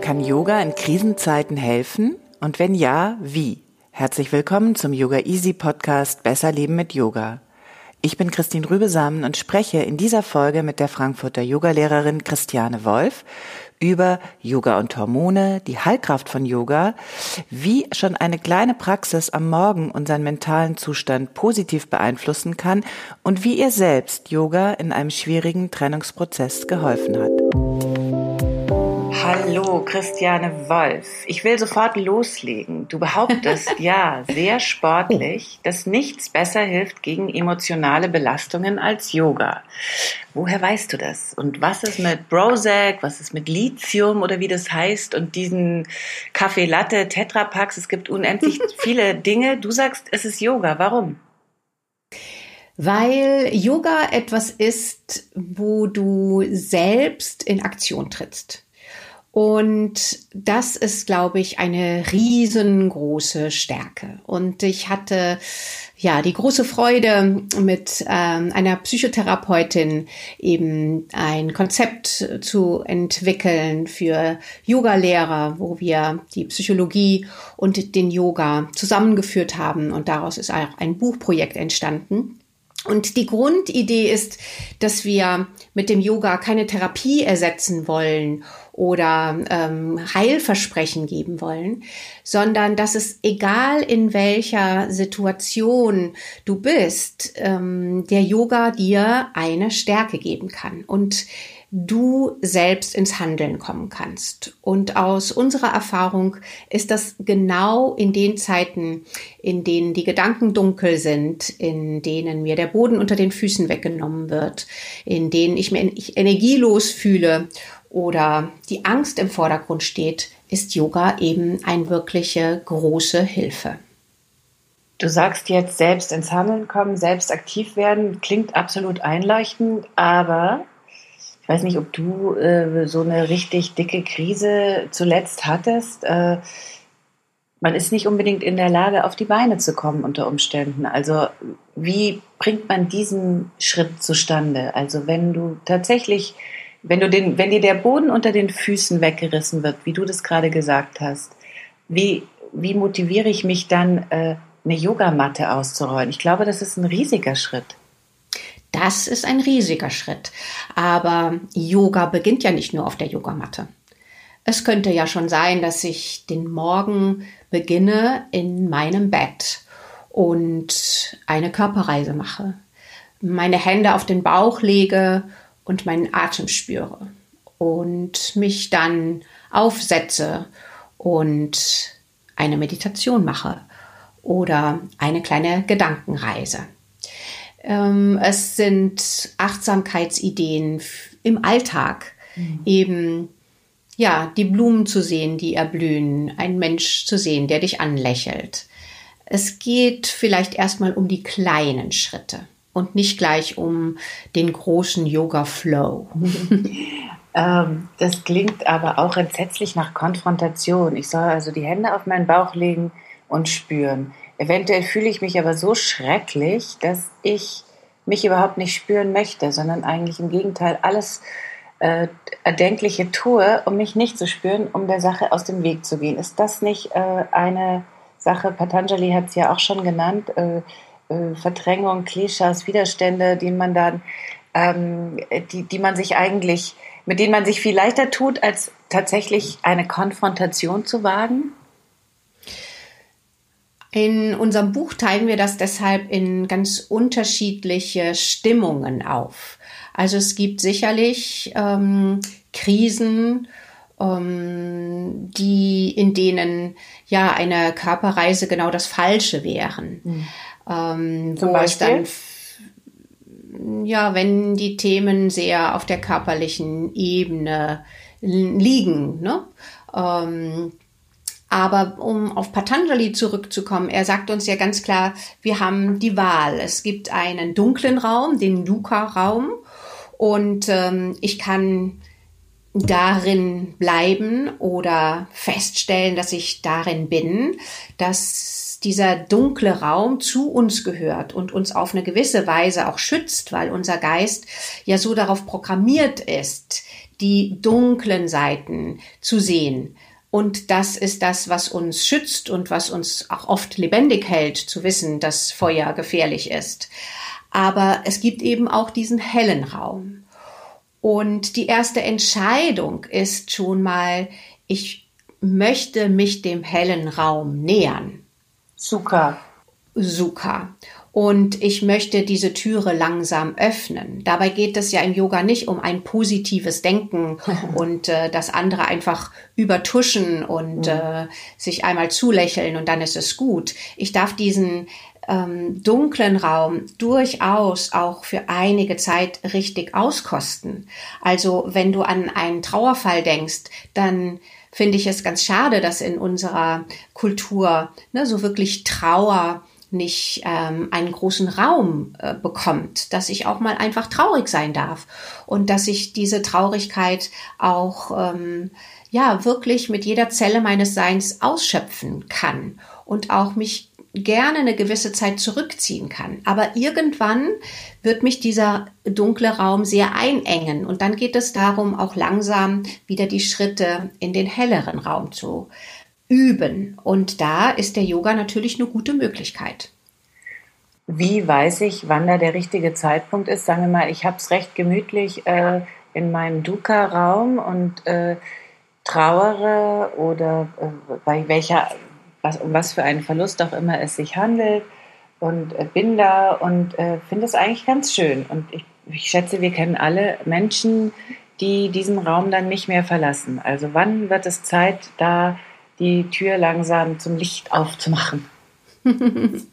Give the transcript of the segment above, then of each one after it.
Kann Yoga in Krisenzeiten helfen? Und wenn ja, wie? Herzlich willkommen zum Yoga Easy Podcast Besser Leben mit Yoga. Ich bin Christine Rübesamen und spreche in dieser Folge mit der Frankfurter Yogalehrerin Christiane Wolf über Yoga und Hormone, die Heilkraft von Yoga, wie schon eine kleine Praxis am Morgen unseren mentalen Zustand positiv beeinflussen kann und wie ihr selbst Yoga in einem schwierigen Trennungsprozess geholfen hat. Hallo, Christiane Wolf. Ich will sofort loslegen. Du behauptest, ja, sehr sportlich, dass nichts besser hilft gegen emotionale Belastungen als Yoga. Woher weißt du das? Und was ist mit Prozac? Was ist mit Lithium oder wie das heißt? Und diesen Kaffee Latte, Tetrapacks? Es gibt unendlich viele Dinge. Du sagst, es ist Yoga. Warum? Weil Yoga etwas ist, wo du selbst in Aktion trittst. Und das ist, glaube ich, eine riesengroße Stärke. Und ich hatte ja die große Freude, mit ähm, einer Psychotherapeutin eben ein Konzept zu entwickeln für Yoga-Lehrer, wo wir die Psychologie und den Yoga zusammengeführt haben. Und daraus ist auch ein Buchprojekt entstanden. Und die Grundidee ist, dass wir mit dem Yoga keine Therapie ersetzen wollen oder ähm, Heilversprechen geben wollen, sondern dass es egal in welcher Situation du bist, ähm, der Yoga dir eine Stärke geben kann. Und du selbst ins Handeln kommen kannst. Und aus unserer Erfahrung ist das genau in den Zeiten, in denen die Gedanken dunkel sind, in denen mir der Boden unter den Füßen weggenommen wird, in denen ich mich energielos fühle oder die Angst im Vordergrund steht, ist Yoga eben eine wirkliche große Hilfe. Du sagst jetzt selbst ins Handeln kommen, selbst aktiv werden, klingt absolut einleuchtend, aber ich weiß nicht, ob du äh, so eine richtig dicke Krise zuletzt hattest. Äh, man ist nicht unbedingt in der Lage, auf die Beine zu kommen unter Umständen. Also wie bringt man diesen Schritt zustande? Also wenn du tatsächlich wenn du den, wenn dir der Boden unter den Füßen weggerissen wird, wie du das gerade gesagt hast, wie, wie motiviere ich mich dann, äh, eine Yogamatte auszurollen? Ich glaube, das ist ein riesiger Schritt. Das ist ein riesiger Schritt. Aber Yoga beginnt ja nicht nur auf der Yogamatte. Es könnte ja schon sein, dass ich den Morgen beginne in meinem Bett und eine Körperreise mache, meine Hände auf den Bauch lege und meinen Atem spüre und mich dann aufsetze und eine Meditation mache oder eine kleine Gedankenreise. Ähm, es sind Achtsamkeitsideen im Alltag, mhm. eben ja, die Blumen zu sehen, die erblühen, ein Mensch zu sehen, der dich anlächelt. Es geht vielleicht erstmal um die kleinen Schritte und nicht gleich um den großen Yoga-Flow. ähm, das klingt aber auch entsetzlich nach Konfrontation. Ich soll also die Hände auf meinen Bauch legen und spüren. Eventuell fühle ich mich aber so schrecklich, dass ich mich überhaupt nicht spüren möchte, sondern eigentlich im Gegenteil alles äh, Erdenkliche tue, um mich nicht zu spüren, um der Sache aus dem Weg zu gehen. Ist das nicht äh, eine Sache, Patanjali hat es ja auch schon genannt, äh, äh, Verdrängung, Klischees, Widerstände, die man dann, ähm, die, die man sich eigentlich, mit denen man sich viel leichter tut, als tatsächlich eine Konfrontation zu wagen? In unserem Buch teilen wir das deshalb in ganz unterschiedliche Stimmungen auf. Also es gibt sicherlich ähm, Krisen ähm, die, in denen ja eine Körperreise genau das Falsche wären. Mhm. Ähm, Zum wo Beispiel? es dann ja, wenn die Themen sehr auf der körperlichen Ebene liegen, ne? Aber um auf Patanjali zurückzukommen, er sagt uns ja ganz klar, wir haben die Wahl. Es gibt einen dunklen Raum, den Dukkha-Raum, und ähm, ich kann darin bleiben oder feststellen, dass ich darin bin, dass dieser dunkle Raum zu uns gehört und uns auf eine gewisse Weise auch schützt, weil unser Geist ja so darauf programmiert ist, die dunklen Seiten zu sehen. Und das ist das, was uns schützt und was uns auch oft lebendig hält, zu wissen, dass Feuer gefährlich ist. Aber es gibt eben auch diesen hellen Raum. Und die erste Entscheidung ist schon mal, ich möchte mich dem hellen Raum nähern. Sukha. Sukha. Und ich möchte diese Türe langsam öffnen. Dabei geht es ja im Yoga nicht um ein positives Denken und äh, das andere einfach übertuschen und mhm. äh, sich einmal zulächeln und dann ist es gut. Ich darf diesen ähm, dunklen Raum durchaus auch für einige Zeit richtig auskosten. Also wenn du an einen Trauerfall denkst, dann finde ich es ganz schade, dass in unserer Kultur ne, so wirklich Trauer nicht ähm, einen großen Raum äh, bekommt, dass ich auch mal einfach traurig sein darf und dass ich diese Traurigkeit auch ähm, ja wirklich mit jeder Zelle meines Seins ausschöpfen kann und auch mich gerne eine gewisse Zeit zurückziehen kann. Aber irgendwann wird mich dieser dunkle Raum sehr einengen und dann geht es darum, auch langsam wieder die Schritte in den helleren Raum zu üben. Und da ist der Yoga natürlich eine gute Möglichkeit. Wie weiß ich, wann da der richtige Zeitpunkt ist? Sagen wir mal, ich habe es recht gemütlich äh, in meinem Dukkha-Raum und äh, trauere oder äh, bei welcher was, um was für einen Verlust auch immer es sich handelt und äh, bin da und äh, finde es eigentlich ganz schön. Und ich, ich schätze, wir kennen alle Menschen, die diesen Raum dann nicht mehr verlassen. Also wann wird es Zeit, da die Tür langsam zum Licht aufzumachen?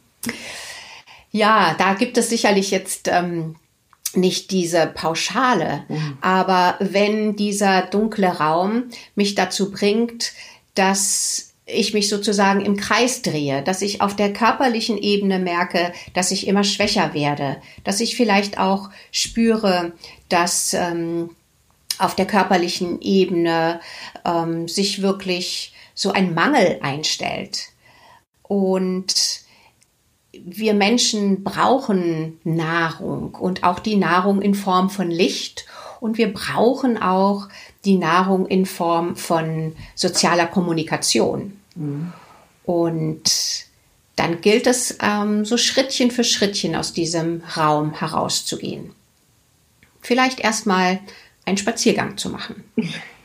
ja, da gibt es sicherlich jetzt ähm, nicht diese Pauschale, mhm. aber wenn dieser dunkle Raum mich dazu bringt, dass ich mich sozusagen im Kreis drehe, dass ich auf der körperlichen Ebene merke, dass ich immer schwächer werde, dass ich vielleicht auch spüre, dass ähm, auf der körperlichen Ebene ähm, sich wirklich so ein Mangel einstellt. Und wir Menschen brauchen Nahrung und auch die Nahrung in Form von Licht und wir brauchen auch die Nahrung in Form von sozialer Kommunikation. Mhm. Und dann gilt es, ähm, so Schrittchen für Schrittchen aus diesem Raum herauszugehen. Vielleicht erstmal einen Spaziergang zu machen.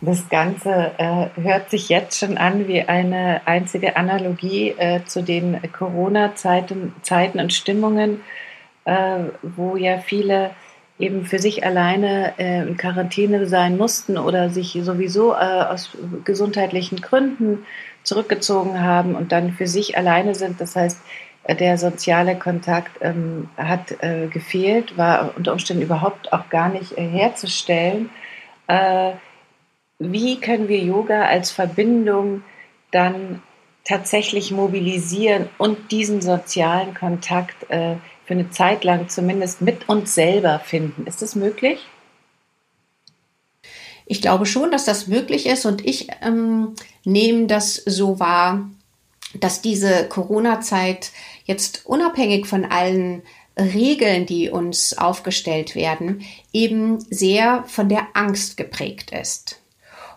Das Ganze äh, hört sich jetzt schon an wie eine einzige Analogie äh, zu den Corona-Zeiten Zeiten und Stimmungen, äh, wo ja viele eben für sich alleine äh, in Quarantäne sein mussten oder sich sowieso äh, aus gesundheitlichen Gründen zurückgezogen haben und dann für sich alleine sind. Das heißt, äh, der soziale Kontakt ähm, hat gefehlt, war unter Umständen überhaupt auch gar nicht herzustellen. Wie können wir Yoga als Verbindung dann tatsächlich mobilisieren und diesen sozialen Kontakt äh, für eine Zeit lang zumindest mit uns selber finden. Ist das möglich? Ich glaube schon, dass das möglich ist und ich ähm, nehme das so wahr, dass diese Corona-Zeit jetzt unabhängig von allen Regeln, die uns aufgestellt werden, eben sehr von der Angst geprägt ist.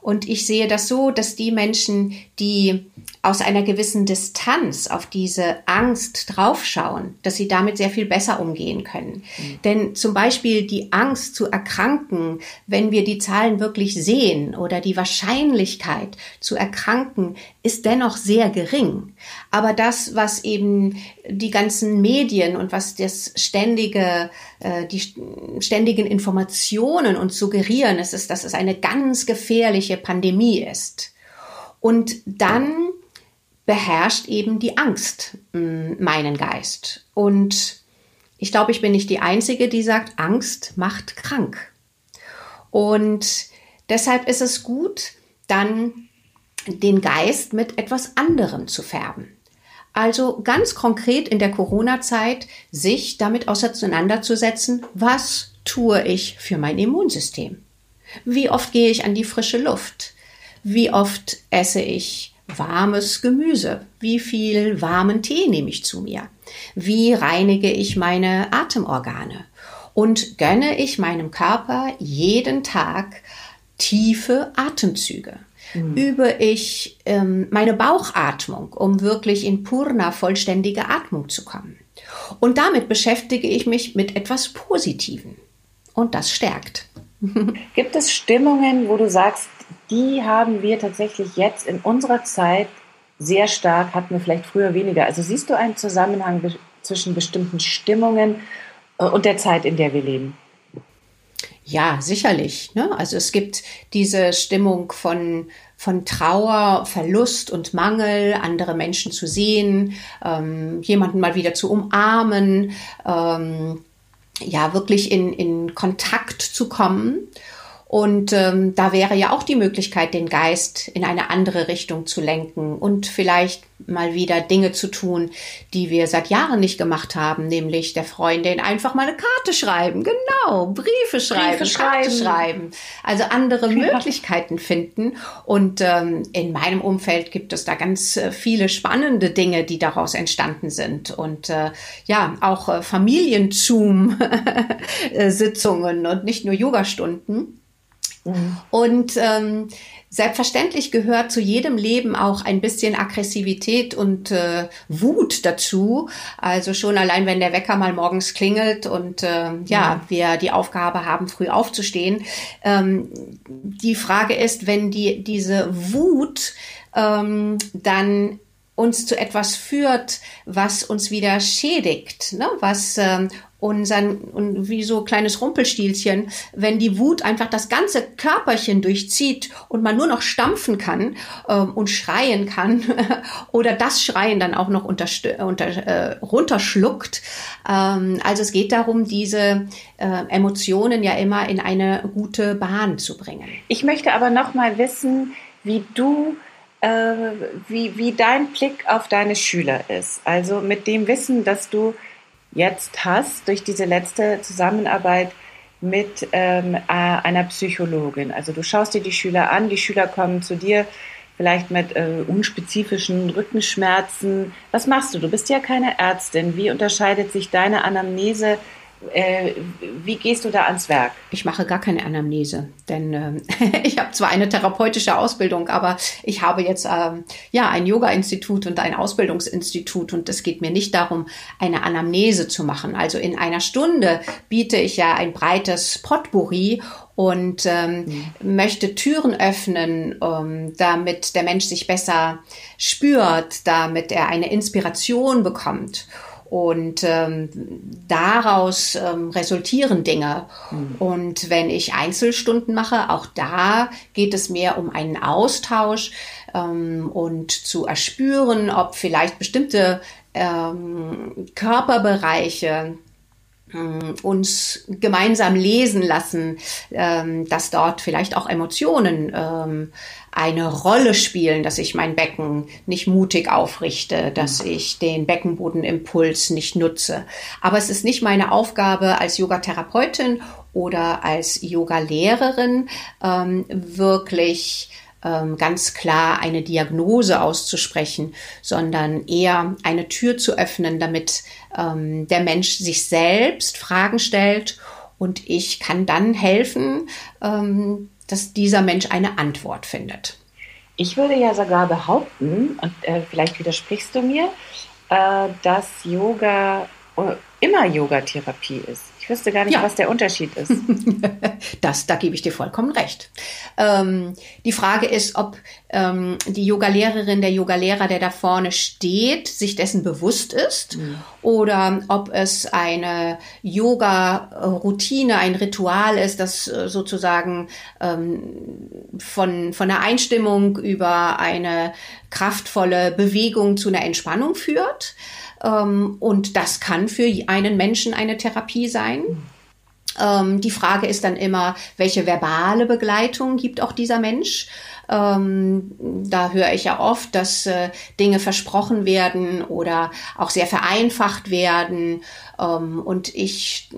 Und ich sehe das so, dass die Menschen, die aus einer gewissen Distanz auf diese Angst draufschauen, dass sie damit sehr viel besser umgehen können. Mhm. Denn zum Beispiel die Angst zu erkranken, wenn wir die Zahlen wirklich sehen oder die Wahrscheinlichkeit zu erkranken, ist dennoch sehr gering. Aber das, was eben die ganzen Medien und was das ständige, äh, die ständigen Informationen uns suggerieren, ist, ist, dass es eine ganz gefährliche Pandemie ist. Und dann beherrscht eben die Angst meinen Geist. Und ich glaube, ich bin nicht die Einzige, die sagt, Angst macht krank. Und deshalb ist es gut, dann den Geist mit etwas anderem zu färben. Also ganz konkret in der Corona-Zeit sich damit auseinanderzusetzen, was tue ich für mein Immunsystem? Wie oft gehe ich an die frische Luft? Wie oft esse ich warmes Gemüse? Wie viel warmen Tee nehme ich zu mir? Wie reinige ich meine Atemorgane? Und gönne ich meinem Körper jeden Tag tiefe Atemzüge? Mhm. Übe ich ähm, meine Bauchatmung, um wirklich in Purna vollständige Atmung zu kommen? Und damit beschäftige ich mich mit etwas Positiven. Und das stärkt. Gibt es Stimmungen, wo du sagst, die haben wir tatsächlich jetzt in unserer Zeit sehr stark, hatten wir vielleicht früher weniger. Also siehst du einen Zusammenhang zwischen bestimmten Stimmungen äh, und der Zeit, in der wir leben? Ja, sicherlich. Ne? Also es gibt diese Stimmung von, von Trauer, Verlust und Mangel, andere Menschen zu sehen, ähm, jemanden mal wieder zu umarmen, ähm, ja, wirklich in, in Kontakt zu kommen. Und ähm, da wäre ja auch die Möglichkeit, den Geist in eine andere Richtung zu lenken und vielleicht mal wieder Dinge zu tun, die wir seit Jahren nicht gemacht haben, nämlich der Freundin einfach mal eine Karte schreiben, genau, Briefe schreiben, Briefe schreiben. schreiben, also andere ja. Möglichkeiten finden. Und ähm, in meinem Umfeld gibt es da ganz äh, viele spannende Dinge, die daraus entstanden sind und äh, ja auch äh, Familien-Zoom-Sitzungen und nicht nur Yogastunden. Mhm. Und ähm, selbstverständlich gehört zu jedem Leben auch ein bisschen Aggressivität und äh, Wut dazu. Also schon allein, wenn der Wecker mal morgens klingelt und äh, ja, mhm. wir die Aufgabe haben, früh aufzustehen. Ähm, die Frage ist, wenn die diese Wut ähm, dann uns zu etwas führt, was uns wieder schädigt, ne? was ähm, unseren, und wie so kleines Rumpelstilzchen, wenn die Wut einfach das ganze Körperchen durchzieht und man nur noch stampfen kann ähm, und schreien kann oder das Schreien dann auch noch unter, unter, äh, runterschluckt. Ähm, also es geht darum, diese äh, Emotionen ja immer in eine gute Bahn zu bringen. Ich möchte aber noch mal wissen, wie du äh, wie, wie dein Blick auf deine Schüler ist. Also mit dem Wissen, dass du jetzt hast durch diese letzte Zusammenarbeit mit ähm, äh, einer Psychologin. Also du schaust dir die Schüler an, die Schüler kommen zu dir vielleicht mit äh, unspezifischen Rückenschmerzen. Was machst du? Du bist ja keine Ärztin. Wie unterscheidet sich deine Anamnese äh, wie gehst du da ans Werk? Ich mache gar keine Anamnese, denn äh, ich habe zwar eine therapeutische Ausbildung, aber ich habe jetzt äh, ja ein Yoga-Institut und ein Ausbildungsinstitut und es geht mir nicht darum, eine Anamnese zu machen. Also in einer Stunde biete ich ja ein breites Potpourri und ähm, mhm. möchte Türen öffnen, um, damit der Mensch sich besser spürt, damit er eine Inspiration bekommt. Und ähm, daraus ähm, resultieren Dinge. Mhm. Und wenn ich Einzelstunden mache, auch da geht es mehr um einen Austausch ähm, und zu erspüren, ob vielleicht bestimmte ähm, Körperbereiche uns gemeinsam lesen lassen, ähm, dass dort vielleicht auch Emotionen ähm, eine Rolle spielen, dass ich mein Becken nicht mutig aufrichte, dass mhm. ich den Beckenbodenimpuls nicht nutze. Aber es ist nicht meine Aufgabe als Yogatherapeutin oder als Yogalehrerin ähm, wirklich ähm, ganz klar eine Diagnose auszusprechen, sondern eher eine Tür zu öffnen, damit ähm, der Mensch sich selbst Fragen stellt und ich kann dann helfen, ähm, dass dieser Mensch eine Antwort findet. Ich würde ja sogar behaupten, und äh, vielleicht widersprichst du mir, äh, dass Yoga äh, immer Yogatherapie ist. Ich wüsste gar nicht, ja. was der Unterschied ist. das, da gebe ich dir vollkommen recht. Ähm, die Frage ist, ob ähm, die Yoga-Lehrerin, der Yoga-Lehrer, der da vorne steht, sich dessen bewusst ist mhm. oder ob es eine Yoga-Routine, ein Ritual ist, das äh, sozusagen ähm, von, von der Einstimmung über eine kraftvolle Bewegung zu einer Entspannung führt. Ähm, und das kann für einen Menschen eine Therapie sein. Ähm, die Frage ist dann immer, welche verbale Begleitung gibt auch dieser Mensch? Ähm, da höre ich ja oft, dass äh, Dinge versprochen werden oder auch sehr vereinfacht werden. Ähm, und ich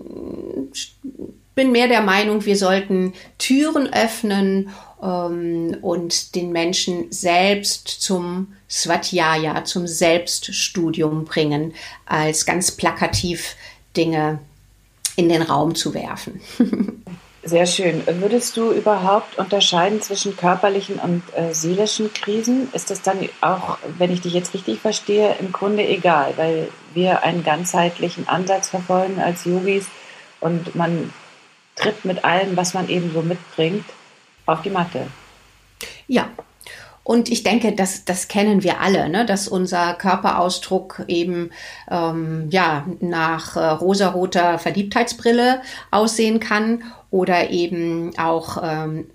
bin mehr der Meinung, wir sollten Türen öffnen ähm, und den Menschen selbst zum Svatjaya, zum Selbststudium bringen, als ganz plakativ Dinge in den Raum zu werfen. Sehr schön. Würdest du überhaupt unterscheiden zwischen körperlichen und äh, seelischen Krisen? Ist das dann auch, wenn ich dich jetzt richtig verstehe, im Grunde egal, weil wir einen ganzheitlichen Ansatz verfolgen als Yogis und man tritt mit allem, was man eben so mitbringt, auf die Matte. Ja. Und ich denke, das, das kennen wir alle, ne? dass unser Körperausdruck eben ähm, ja, nach äh, rosaroter Verliebtheitsbrille aussehen kann oder eben auch ähm,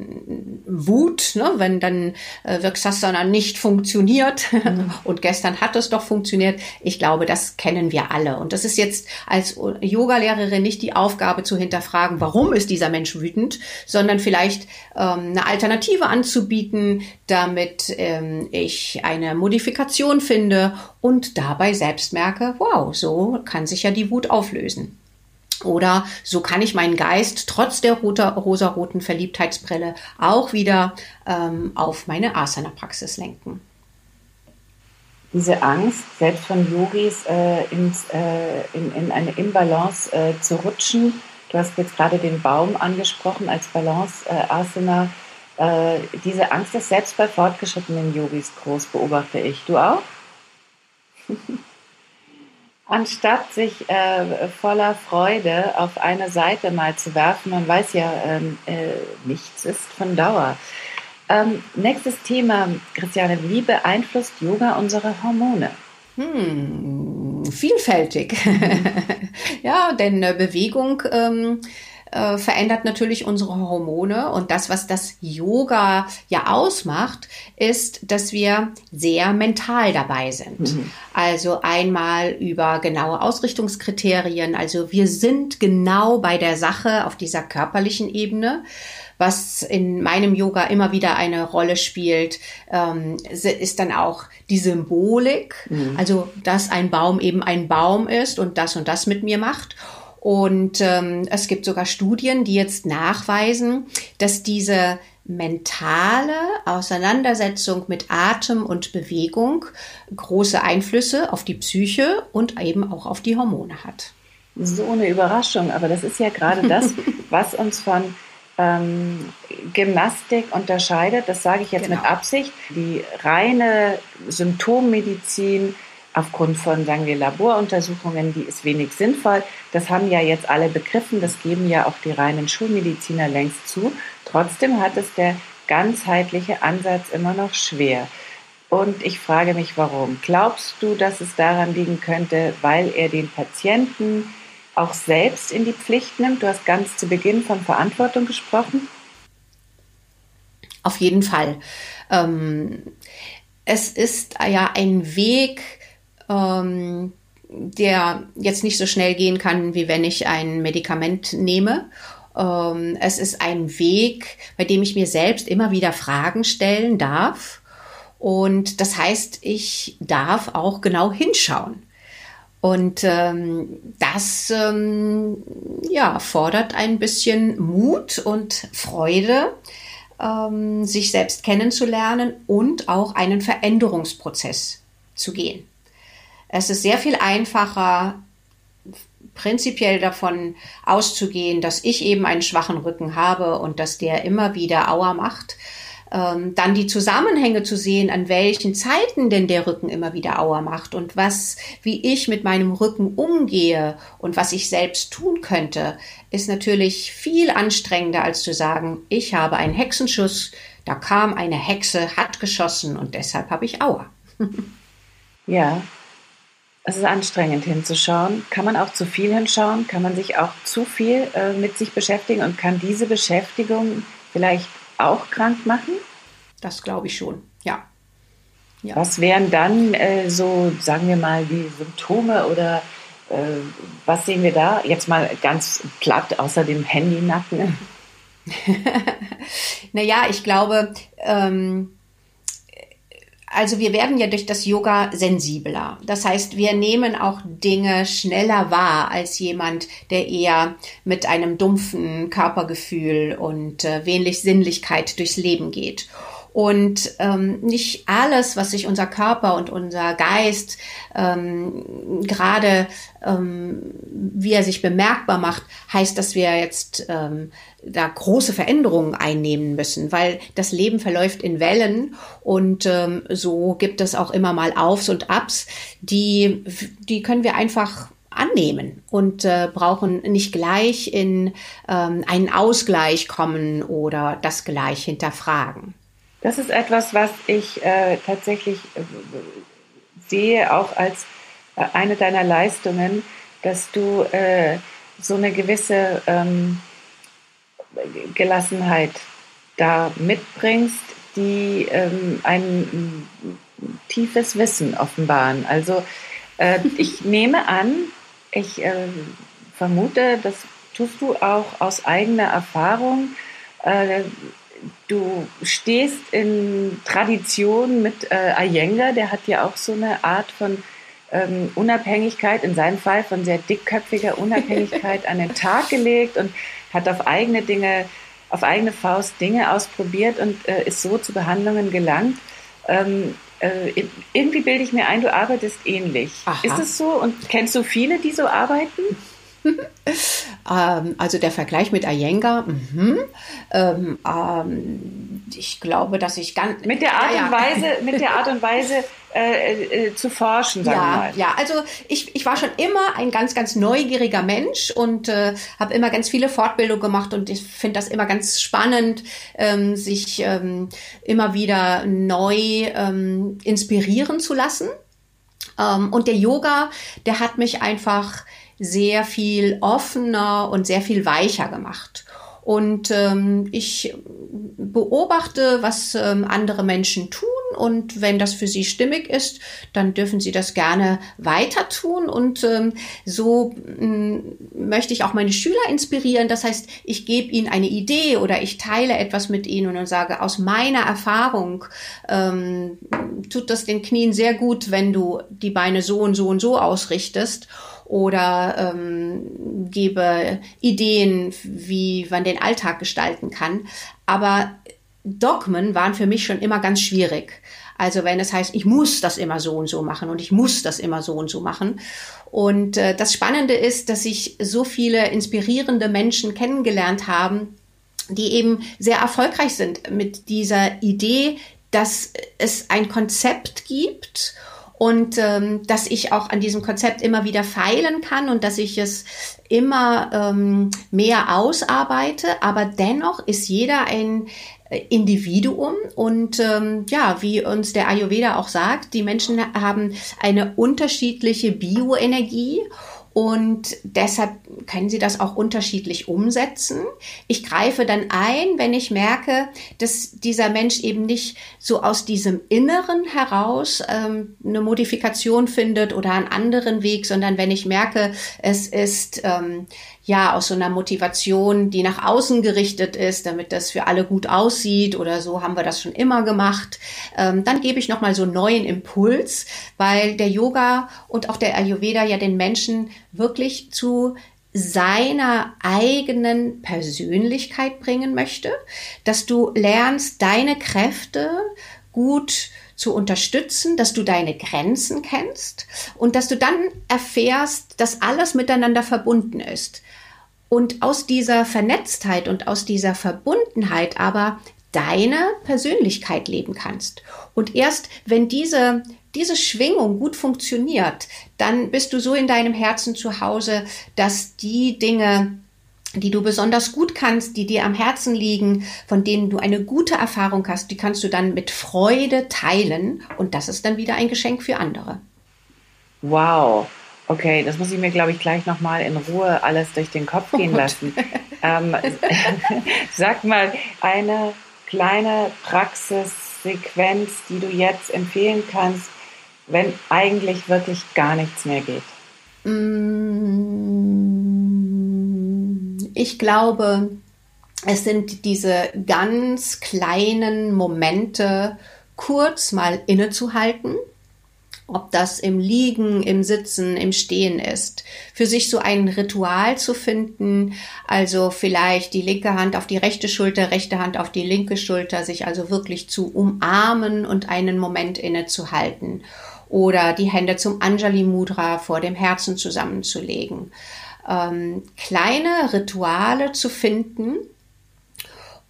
Wut, ne, wenn dann äh, Virksasana nicht funktioniert mhm. und gestern hat es doch funktioniert. Ich glaube, das kennen wir alle. Und das ist jetzt als Yogalehrerin nicht die Aufgabe zu hinterfragen, warum ist dieser Mensch wütend, sondern vielleicht ähm, eine Alternative anzubieten, damit ähm, ich eine Modifikation finde und dabei selbst merke, wow, so kann sich ja die Wut auflösen. Oder so kann ich meinen Geist trotz der rosaroten Verliebtheitsbrille auch wieder ähm, auf meine Asana-Praxis lenken. Diese Angst, selbst von Yogis äh, ins, äh, in, in, eine Imbalance äh, zu rutschen. Du hast jetzt gerade den Baum angesprochen als Balance-Asana. Äh, diese Angst ist selbst bei fortgeschrittenen Yogis groß, beobachte ich. Du auch? Anstatt sich äh, voller Freude auf eine Seite mal zu werfen, man weiß ja, ähm, äh, nichts ist von Dauer. Ähm, nächstes Thema, Christiane, wie beeinflusst Yoga unsere Hormone? Hm, vielfältig. ja, denn äh, Bewegung ähm, äh, verändert natürlich unsere Hormone. Und das, was das Yoga ja ausmacht, ist, dass wir sehr mental dabei sind. Mhm. Also einmal über genaue Ausrichtungskriterien. Also wir sind genau bei der Sache auf dieser körperlichen Ebene. Was in meinem Yoga immer wieder eine Rolle spielt, ähm, ist dann auch die Symbolik. Mhm. Also, dass ein Baum eben ein Baum ist und das und das mit mir macht. Und ähm, es gibt sogar Studien, die jetzt nachweisen, dass diese mentale Auseinandersetzung mit Atem und Bewegung große Einflüsse auf die Psyche und eben auch auf die Hormone hat. So eine Überraschung, aber das ist ja gerade das, was uns von ähm, Gymnastik unterscheidet. Das sage ich jetzt genau. mit Absicht. Die reine Symptommedizin aufgrund von, sagen wir, Laboruntersuchungen, die ist wenig sinnvoll. Das haben ja jetzt alle begriffen, das geben ja auch die reinen Schulmediziner längst zu. Trotzdem hat es der ganzheitliche Ansatz immer noch schwer. Und ich frage mich, warum? Glaubst du, dass es daran liegen könnte, weil er den Patienten auch selbst in die Pflicht nimmt? Du hast ganz zu Beginn von Verantwortung gesprochen. Auf jeden Fall. Ähm, es ist ja ein Weg, ähm, der jetzt nicht so schnell gehen kann, wie wenn ich ein Medikament nehme. Ähm, es ist ein Weg, bei dem ich mir selbst immer wieder Fragen stellen darf. Und das heißt, ich darf auch genau hinschauen. Und ähm, das ähm, ja, fordert ein bisschen Mut und Freude, ähm, sich selbst kennenzulernen und auch einen Veränderungsprozess zu gehen. Es ist sehr viel einfacher, prinzipiell davon auszugehen, dass ich eben einen schwachen Rücken habe und dass der immer wieder Auer macht, ähm, dann die Zusammenhänge zu sehen, an welchen Zeiten denn der Rücken immer wieder Auer macht und was, wie ich mit meinem Rücken umgehe und was ich selbst tun könnte, ist natürlich viel anstrengender als zu sagen, ich habe einen Hexenschuss, da kam eine Hexe, hat geschossen und deshalb habe ich Auer. ja, es ist anstrengend hinzuschauen. Kann man auch zu viel hinschauen? Kann man sich auch zu viel äh, mit sich beschäftigen und kann diese Beschäftigung vielleicht auch krank machen? Das glaube ich schon, ja. ja. Was wären dann äh, so, sagen wir mal, die Symptome oder äh, was sehen wir da? Jetzt mal ganz platt, außer dem Handynacken. naja, ich glaube, ähm, also wir werden ja durch das Yoga sensibler. Das heißt, wir nehmen auch Dinge schneller wahr als jemand, der eher mit einem dumpfen Körpergefühl und äh, wenig Sinnlichkeit durchs Leben geht. Und ähm, nicht alles, was sich unser Körper und unser Geist ähm, gerade, ähm, wie er sich bemerkbar macht, heißt, dass wir jetzt ähm, da große Veränderungen einnehmen müssen, weil das Leben verläuft in Wellen und ähm, so gibt es auch immer mal Aufs und Abs, die, die können wir einfach annehmen und äh, brauchen nicht gleich in ähm, einen Ausgleich kommen oder das gleich hinterfragen. Das ist etwas, was ich äh, tatsächlich äh, sehe, auch als äh, eine deiner Leistungen, dass du äh, so eine gewisse ähm, Gelassenheit da mitbringst, die ähm, ein tiefes Wissen offenbaren. Also äh, ich nehme an, ich äh, vermute, das tust du auch aus eigener Erfahrung, du stehst in Tradition mit äh, Ayenga, der hat ja auch so eine Art von ähm, Unabhängigkeit, in seinem Fall von sehr dickköpfiger Unabhängigkeit an den Tag gelegt und hat auf eigene Dinge, auf eigene Faust Dinge ausprobiert und äh, ist so zu Behandlungen gelangt. Ähm, äh, irgendwie bilde ich mir ein, du arbeitest ähnlich. Aha. Ist es so? Und kennst du viele, die so arbeiten? ähm, also der Vergleich mit Ayenga, mhm. ähm, ähm, ich glaube, dass ich ganz mit der Art ja, und Weise, mit der Art und Weise äh, äh, zu forschen, sagen ja, mal. Ja, also ich, ich war schon immer ein ganz, ganz neugieriger Mensch und äh, habe immer ganz viele Fortbildungen gemacht und ich finde das immer ganz spannend, ähm, sich ähm, immer wieder neu ähm, inspirieren zu lassen. Ähm, und der Yoga, der hat mich einfach sehr viel offener und sehr viel weicher gemacht. Und ähm, ich beobachte, was ähm, andere Menschen tun und wenn das für sie stimmig ist, dann dürfen sie das gerne weiter tun und ähm, so ähm, möchte ich auch meine Schüler inspirieren. Das heißt, ich gebe ihnen eine Idee oder ich teile etwas mit ihnen und sage, aus meiner Erfahrung ähm, tut das den Knien sehr gut, wenn du die Beine so und so und so ausrichtest oder ähm, gebe Ideen, wie man den Alltag gestalten kann. Aber Dogmen waren für mich schon immer ganz schwierig. Also wenn es heißt, ich muss das immer so und so machen und ich muss das immer so und so machen. Und äh, das Spannende ist, dass ich so viele inspirierende Menschen kennengelernt haben, die eben sehr erfolgreich sind mit dieser Idee, dass es ein Konzept gibt und ähm, dass ich auch an diesem Konzept immer wieder feilen kann und dass ich es immer ähm, mehr ausarbeite. Aber dennoch ist jeder ein äh, Individuum und ähm, ja, wie uns der Ayurveda auch sagt, die Menschen haben eine unterschiedliche Bioenergie und deshalb können Sie das auch unterschiedlich umsetzen. Ich greife dann ein, wenn ich merke, dass dieser Mensch eben nicht so aus diesem Inneren heraus ähm, eine Modifikation findet oder einen anderen Weg, sondern wenn ich merke, es ist ähm, ja aus so einer Motivation, die nach außen gerichtet ist, damit das für alle gut aussieht oder so haben wir das schon immer gemacht. Ähm, dann gebe ich noch mal so einen neuen Impuls, weil der Yoga und auch der Ayurveda ja den Menschen wirklich zu seiner eigenen Persönlichkeit bringen möchte, dass du lernst, deine Kräfte gut zu unterstützen, dass du deine Grenzen kennst und dass du dann erfährst, dass alles miteinander verbunden ist. Und aus dieser Vernetztheit und aus dieser Verbundenheit aber deine Persönlichkeit leben kannst. Und erst wenn diese diese Schwingung gut funktioniert, dann bist du so in deinem Herzen zu Hause, dass die Dinge, die du besonders gut kannst, die dir am Herzen liegen, von denen du eine gute Erfahrung hast, die kannst du dann mit Freude teilen und das ist dann wieder ein Geschenk für andere. Wow. Okay, das muss ich mir, glaube ich, gleich nochmal in Ruhe alles durch den Kopf gehen oh lassen. ähm, sag mal, eine kleine Praxissequenz, die du jetzt empfehlen kannst, wenn eigentlich wirklich gar nichts mehr geht? Mm, ich glaube, es sind diese ganz kleinen Momente, kurz mal innezuhalten. Ob das im Liegen, im Sitzen, im Stehen ist, für sich so ein Ritual zu finden, also vielleicht die linke Hand auf die rechte Schulter, rechte Hand auf die linke Schulter, sich also wirklich zu umarmen und einen Moment innezuhalten. Oder die Hände zum Anjali Mudra vor dem Herzen zusammenzulegen. Ähm, kleine Rituale zu finden,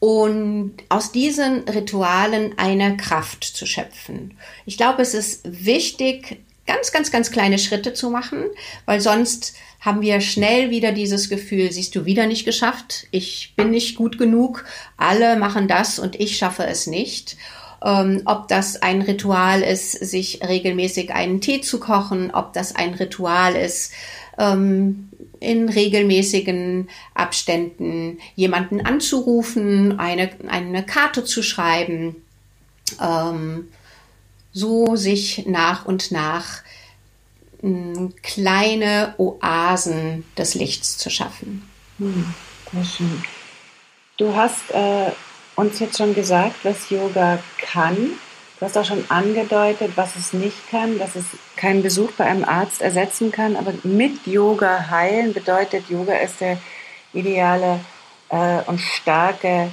und aus diesen Ritualen eine Kraft zu schöpfen. Ich glaube, es ist wichtig, ganz, ganz, ganz kleine Schritte zu machen, weil sonst haben wir schnell wieder dieses Gefühl, siehst du wieder nicht geschafft, ich bin nicht gut genug, alle machen das und ich schaffe es nicht. Ähm, ob das ein Ritual ist, sich regelmäßig einen Tee zu kochen, ob das ein Ritual ist, ähm, in regelmäßigen Abständen jemanden anzurufen, eine, eine Karte zu schreiben, ähm, so sich nach und nach mh, hm, kleine Oasen des Lichts zu schaffen. Hm, sehr schön. Du hast äh, uns jetzt schon gesagt, was Yoga kann. Du hast auch schon angedeutet, was es nicht kann, dass es keinen Besuch bei einem Arzt ersetzen kann. Aber mit Yoga heilen bedeutet, Yoga ist der ideale äh, und starke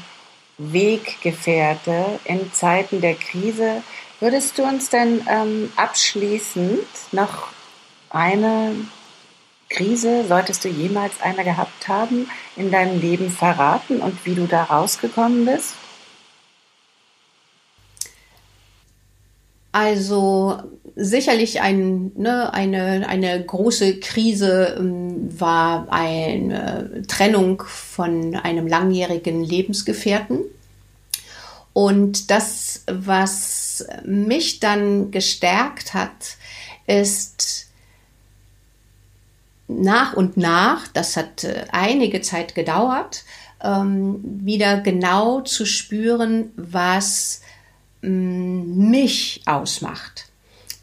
Weggefährte in Zeiten der Krise. Würdest du uns denn ähm, abschließend noch eine Krise, solltest du jemals eine gehabt haben, in deinem Leben verraten und wie du da rausgekommen bist? Also sicherlich ein, ne, eine, eine große Krise ähm, war eine Trennung von einem langjährigen Lebensgefährten. Und das, was mich dann gestärkt hat, ist nach und nach, das hat äh, einige Zeit gedauert, ähm, wieder genau zu spüren, was mich ausmacht.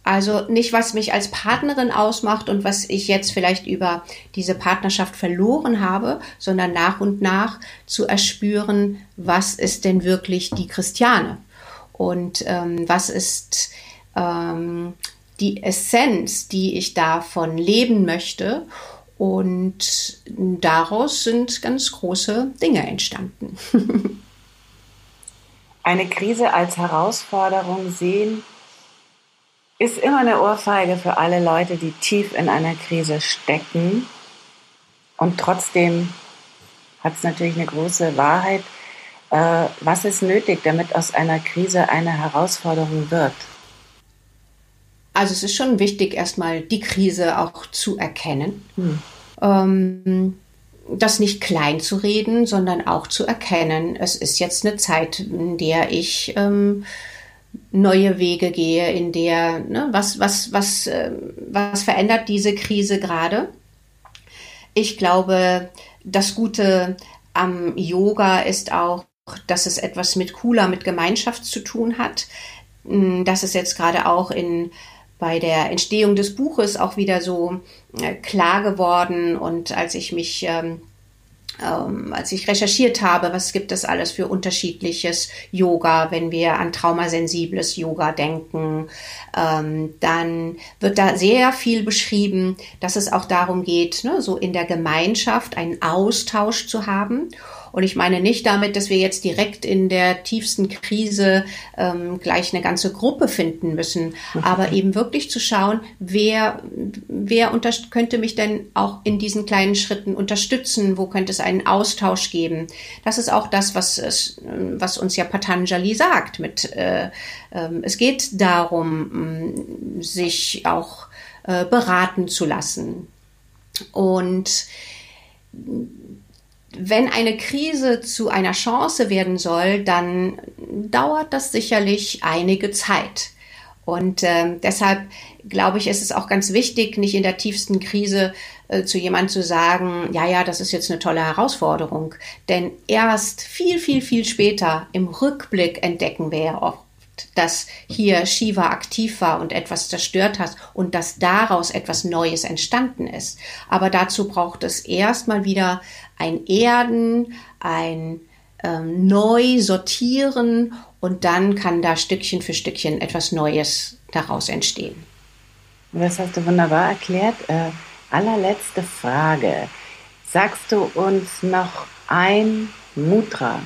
Also nicht, was mich als Partnerin ausmacht und was ich jetzt vielleicht über diese Partnerschaft verloren habe, sondern nach und nach zu erspüren, was ist denn wirklich die Christiane und ähm, was ist ähm, die Essenz, die ich davon leben möchte. Und daraus sind ganz große Dinge entstanden. eine Krise als Herausforderung sehen, ist immer eine Ohrfeige für alle Leute, die tief in einer Krise stecken. Und trotzdem hat es natürlich eine große Wahrheit. Äh, was ist nötig, damit aus einer Krise eine Herausforderung wird? Also es ist schon wichtig, erstmal die Krise auch zu erkennen. Hm. Ähm, das nicht klein zu reden, sondern auch zu erkennen, es ist jetzt eine Zeit, in der ich ähm, neue Wege gehe, in der, ne, was, was, was, äh, was verändert diese Krise gerade? Ich glaube, das Gute am Yoga ist auch, dass es etwas mit Cooler, mit Gemeinschaft zu tun hat. Hm, das ist jetzt gerade auch in bei der Entstehung des Buches auch wieder so äh, klar geworden und als ich mich ähm, ähm, als ich recherchiert habe, was gibt es alles für unterschiedliches Yoga, wenn wir an traumasensibles Yoga denken, ähm, dann wird da sehr viel beschrieben, dass es auch darum geht, ne, so in der Gemeinschaft einen Austausch zu haben Und ich meine nicht damit, dass wir jetzt direkt in der tiefsten Krise ähm, gleich eine ganze Gruppe finden müssen, mhm. aber eben wirklich zu schauen, wer, wer unter könnte mich denn auch in diesen kleinen Schritten unterstützen, wo könnte es einen Austausch geben. Das ist auch das, was, es, was uns ja Patanjali sagt. Mit, äh, äh, es geht darum, sich auch äh, beraten zu lassen. Und wenn eine Krise zu einer Chance werden soll, dann dauert das sicherlich einige Zeit. Und äh, deshalb glaube ich, ist es auch ganz wichtig, nicht in der tiefsten Krise äh, zu jemand zu sagen, ja, ja, das ist jetzt eine tolle Herausforderung. Denn erst viel, viel, viel später im Rückblick entdecken wir ja dass hier Shiva aktiv war und etwas zerstört hat und dass daraus etwas Neues entstanden ist. Aber dazu braucht es erstmal wieder ein Erden, ein ähm, neu sortieren und dann kann da Stückchen für Stückchen etwas Neues daraus entstehen. Das hast du wunderbar erklärt. Äh, allerletzte Frage. Sagst du uns noch ein Mutra,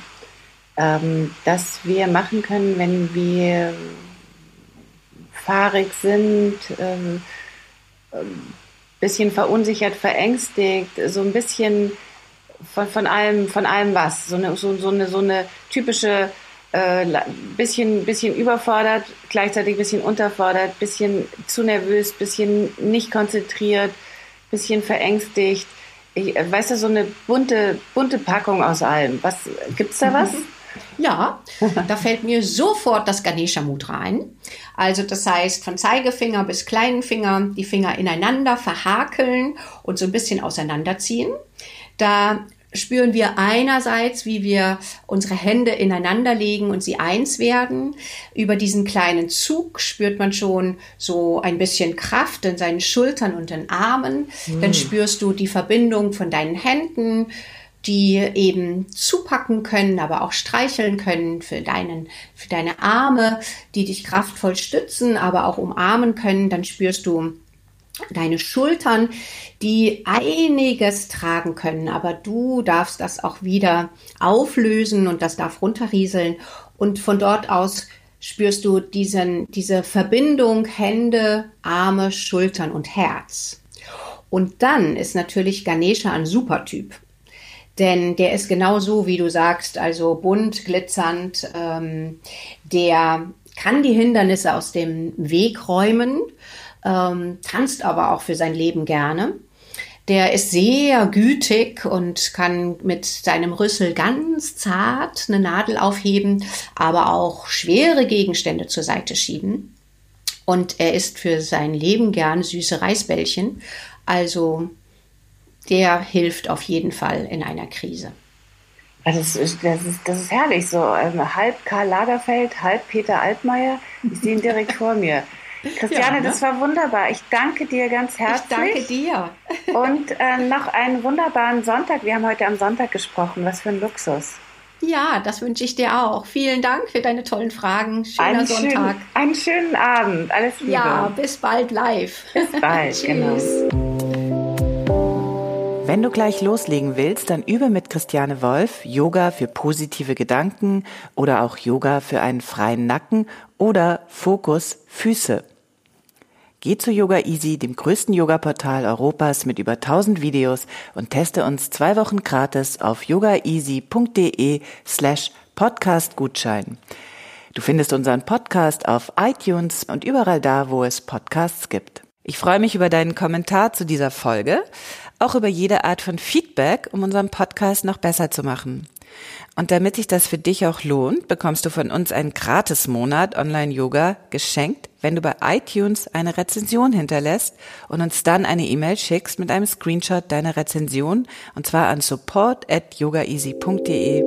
ähm, das wir machen können, wenn wir fahrig sind, ähm, ähm, bisschen verunsichert, verängstigt, so ein bisschen von, von allem, von allem was, so eine, so, so eine, so eine typische äh, bisschen, bisschen überfordert, gleichzeitig bisschen unterfordert, bisschen zu nervös, bisschen nicht konzentriert, bisschen verängstigt. Ich, äh, weißt du, so eine bunte, bunte Packung aus allem. Was gibt's da was? Ja, da fällt mir sofort das Ganesha Mudra ein. Also das heißt, von Zeigefinger bis kleinen Finger die Finger ineinander verhakeln und so ein bisschen auseinanderziehen. Da spüren wir einerseits, wie wir unsere Hände ineinander legen und sie eins werden. Über diesen kleinen Zug spürt man schon so ein bisschen Kraft in seinen Schultern und den Armen. Mhm. Dann spürst du die Verbindung von deinen Händen, die eben zupacken können, aber auch streicheln können für deinen, für deine Arme, die dich kraftvoll stützen, aber auch umarmen können. Dann spürst du deine Schultern, die einiges tragen können, aber du darfst das auch wieder auflösen und das darf runterrieseln und von dort aus spürst du diesen, diese Verbindung Hände, Arme, Schultern und Herz. Und dann ist natürlich Ganesha ein Supertyp. Denn der ist genau so, wie du sagst, also bunt, glitzernd. Ähm, der kann die Hindernisse aus dem Weg räumen ähm, tanzt aber auch für sein Leben gerne. Der ist sehr gütig und kann mit seinem Rüssel ganz zart eine Nadel aufheben, aber auch schwere Gegenstände zur Seite schieben. Und er isst für sein Leben gern süße Reisbällchen. Also der hilft auf jeden Fall in einer Krise. Das ist, das ist, das ist herrlich so. Ähm, halb Karl Lagerfeld, halb Peter Altmaier. Ich sehe ihn direkt vor mir. Christiane, ja, ne? das war wunderbar. Ich danke dir ganz herzlich. Ich danke dir. Und äh, noch einen wunderbaren Sonntag. Wir haben heute am Sonntag gesprochen. Was für ein Luxus. Ja, das wünsche ich dir auch. Vielen Dank für deine tollen Fragen. Schöner einen Sonntag. Schönen, einen schönen Abend. Alles Liebe. Ja, bis bald live. Bis bald, genau. Wenn du gleich loslegen willst, dann übe mit Christiane Wolf Yoga für positive Gedanken oder auch Yoga für einen freien Nacken oder Fokus Füße. Geh zu Yoga Easy, dem größten Yoga-Portal Europas mit über 1000 Videos und teste uns zwei Wochen gratis auf yogaeasy.de slash podcastgutschein. Du findest unseren Podcast auf iTunes und überall da, wo es Podcasts gibt. Ich freue mich über deinen Kommentar zu dieser Folge, auch über jede Art von Feedback, um unseren Podcast noch besser zu machen. Und damit sich das für dich auch lohnt, bekommst du von uns einen Gratis-Monat Online-Yoga geschenkt, wenn du bei iTunes eine Rezension hinterlässt und uns dann eine E-Mail schickst mit einem Screenshot deiner Rezension und zwar an support at yogaeasy.de.